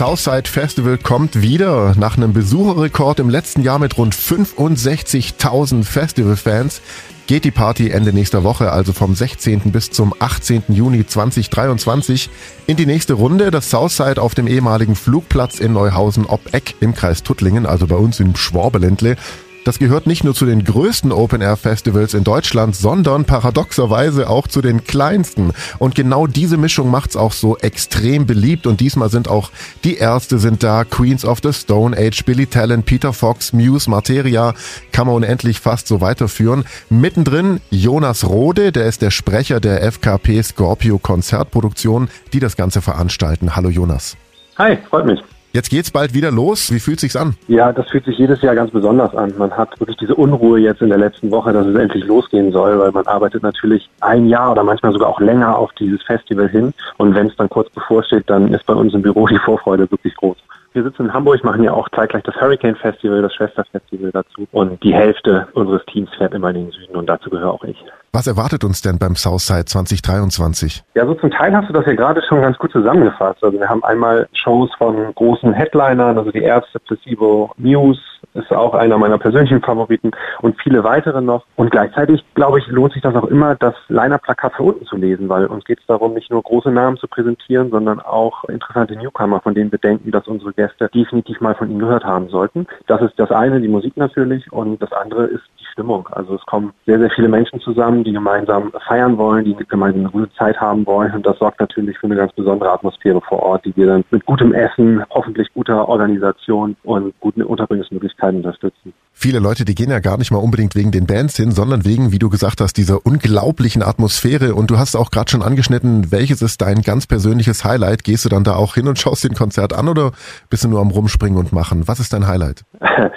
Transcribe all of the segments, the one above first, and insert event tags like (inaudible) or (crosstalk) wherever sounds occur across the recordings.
Southside Festival kommt wieder. Nach einem Besucherrekord im letzten Jahr mit rund 65.000 Festivalfans geht die Party Ende nächster Woche, also vom 16. bis zum 18. Juni 2023, in die nächste Runde. Das Southside auf dem ehemaligen Flugplatz in Neuhausen ob Eck im Kreis Tuttlingen, also bei uns im Schwabeländle. Das gehört nicht nur zu den größten Open-Air-Festivals in Deutschland, sondern paradoxerweise auch zu den kleinsten. Und genau diese Mischung macht's auch so extrem beliebt. Und diesmal sind auch die Ärzte sind da, Queens of the Stone Age, Billy Talent, Peter Fox, Muse, Materia, kann man unendlich fast so weiterführen. Mittendrin Jonas Rode, der ist der Sprecher der FKP Scorpio Konzertproduktion, die das Ganze veranstalten. Hallo Jonas. Hi, freut mich. Jetzt geht's bald wieder los. Wie fühlt sich's an? Ja, das fühlt sich jedes Jahr ganz besonders an. Man hat wirklich diese Unruhe jetzt in der letzten Woche, dass es endlich losgehen soll, weil man arbeitet natürlich ein Jahr oder manchmal sogar auch länger auf dieses Festival hin. Und wenn es dann kurz bevorsteht, dann ist bei uns im Büro die Vorfreude wirklich groß. Wir sitzen in Hamburg, machen ja auch zeitgleich das Hurricane Festival, das Schwesterfestival dazu. Und die Hälfte unseres Teams fährt immer in den Süden und dazu gehöre auch ich. Was erwartet uns denn beim Southside 2023? Ja, so zum Teil hast du das ja gerade schon ganz gut zusammengefasst. Also wir haben einmal Shows von großen Headlinern, also die Ärzte, Placebo, Muse, ist auch einer meiner persönlichen Favoriten und viele weitere noch. Und gleichzeitig, glaube ich, lohnt sich das auch immer, das Liner-Plakat von unten zu lesen, weil uns geht es darum, nicht nur große Namen zu präsentieren, sondern auch interessante Newcomer, von denen wir denken, dass unsere Gäste definitiv mal von ihnen gehört haben sollten. Das ist das eine, die Musik natürlich, und das andere ist die Stimmung. Also es kommen sehr, sehr viele Menschen zusammen, die gemeinsam feiern wollen, die gemeinsam eine gute Zeit haben wollen. Und das sorgt natürlich für eine ganz besondere Atmosphäre vor Ort, die wir dann mit gutem Essen, hoffentlich guter Organisation und guten Unterbringungsmöglichkeiten unterstützen. Viele Leute, die gehen ja gar nicht mal unbedingt wegen den Bands hin, sondern wegen, wie du gesagt hast, dieser unglaublichen Atmosphäre. Und du hast auch gerade schon angeschnitten, welches ist dein ganz persönliches Highlight? Gehst du dann da auch hin und schaust dir ein Konzert an oder bist du nur am Rumspringen und machen? Was ist dein Highlight? (laughs)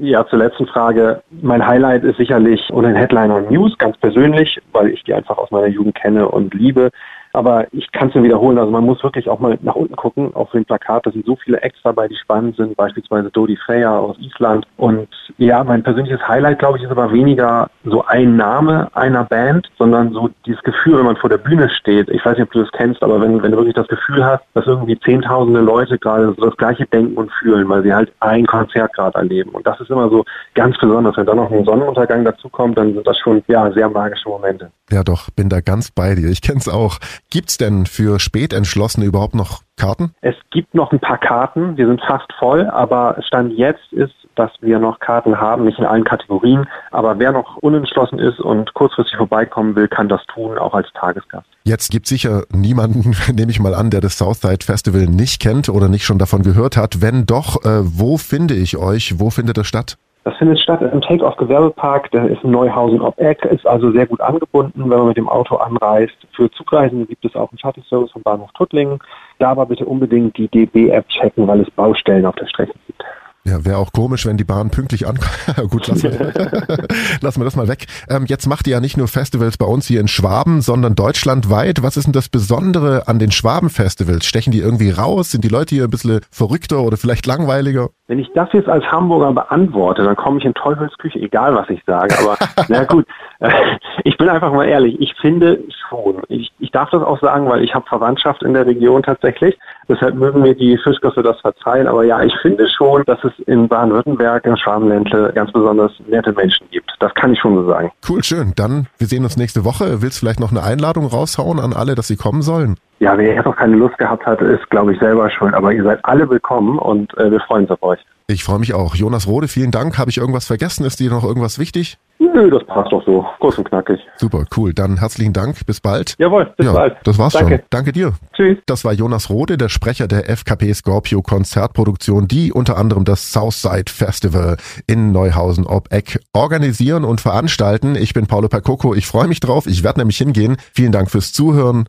Ja, zur letzten Frage. Mein Highlight ist sicherlich unter den Headliner News, ganz persönlich, weil ich die einfach aus meiner Jugend kenne und liebe. Aber ich kann es nur wiederholen, also man muss wirklich auch mal nach unten gucken auf den Plakat. Da sind so viele Acts dabei, die spannend sind, beispielsweise Dodi Freya aus Island. Und ja, mein persönliches Highlight, glaube ich, ist aber weniger so ein Name einer Band, sondern so dieses Gefühl, wenn man vor der Bühne steht. Ich weiß nicht, ob du das kennst, aber wenn, wenn du wirklich das Gefühl hast, dass irgendwie zehntausende Leute gerade so das gleiche denken und fühlen, weil sie halt ein Konzert gerade erleben. Und das ist immer so ganz besonders. Wenn da noch ein Sonnenuntergang dazukommt, dann sind das schon ja sehr magische Momente. Ja doch, bin da ganz bei dir. Ich kenne es auch. Gibt's denn für Spätentschlossene überhaupt noch Karten? Es gibt noch ein paar Karten, wir sind fast voll, aber Stand jetzt ist, dass wir noch Karten haben, nicht in allen Kategorien, aber wer noch unentschlossen ist und kurzfristig vorbeikommen will, kann das tun, auch als Tagesgast. Jetzt gibt sicher niemanden, (laughs) nehme ich mal an, der das Southside Festival nicht kennt oder nicht schon davon gehört hat. Wenn doch, äh, wo finde ich euch? Wo findet das statt? Das findet statt im Take-Off-Gewerbepark, der ist in Neuhausen ob Eck, ist also sehr gut angebunden, wenn man mit dem Auto anreist. Für Zugreisende gibt es auch einen Shuttle-Service vom Bahnhof Tuttlingen. Da aber bitte unbedingt die DB-App checken, weil es Baustellen auf der Strecke gibt. Ja, wäre auch komisch, wenn die Bahn pünktlich ankommt. (laughs) Gut, lassen wir, (laughs) lassen wir das mal weg. Ähm, jetzt macht ihr ja nicht nur Festivals bei uns hier in Schwaben, sondern deutschlandweit. Was ist denn das Besondere an den Schwaben-Festivals? Stechen die irgendwie raus? Sind die Leute hier ein bisschen verrückter oder vielleicht langweiliger? Wenn ich das jetzt als Hamburger beantworte, dann komme ich in Teufelsküche, egal was ich sage. Aber (laughs) na gut, (laughs) ich bin einfach mal ehrlich. Ich finde schon. Ich, ich darf das auch sagen, weil ich habe Verwandtschaft in der Region tatsächlich. Deshalb mögen mir die Fischgösse das verzeihen. Aber ja, ich finde schon, dass es in Baden-Württemberg, im Schwabenländle ganz besonders nette Menschen gibt. Das kann ich schon so sagen. Cool, schön. Dann, wir sehen uns nächste Woche. Willst du vielleicht noch eine Einladung raushauen an alle, dass sie kommen sollen? Ja, wer jetzt noch keine Lust gehabt hat, ist, glaube ich, selber schuld. Aber ihr seid alle willkommen und äh, wir freuen uns auf euch. Ich freue mich auch. Jonas Rode, vielen Dank. Habe ich irgendwas vergessen? Ist dir noch irgendwas wichtig? Nö, das passt doch so. Kurz und knackig. Super, cool. Dann herzlichen Dank. Bis bald. Jawohl, bis ja, bald. Das war's Danke. schon. Danke dir. Tschüss. Das war Jonas Rode, der Sprecher der FKP Scorpio Konzertproduktion, die unter anderem das Southside Festival in Neuhausen ob Eck organisieren und veranstalten. Ich bin Paolo Percoco. Ich freue mich drauf. Ich werde nämlich hingehen. Vielen Dank fürs Zuhören.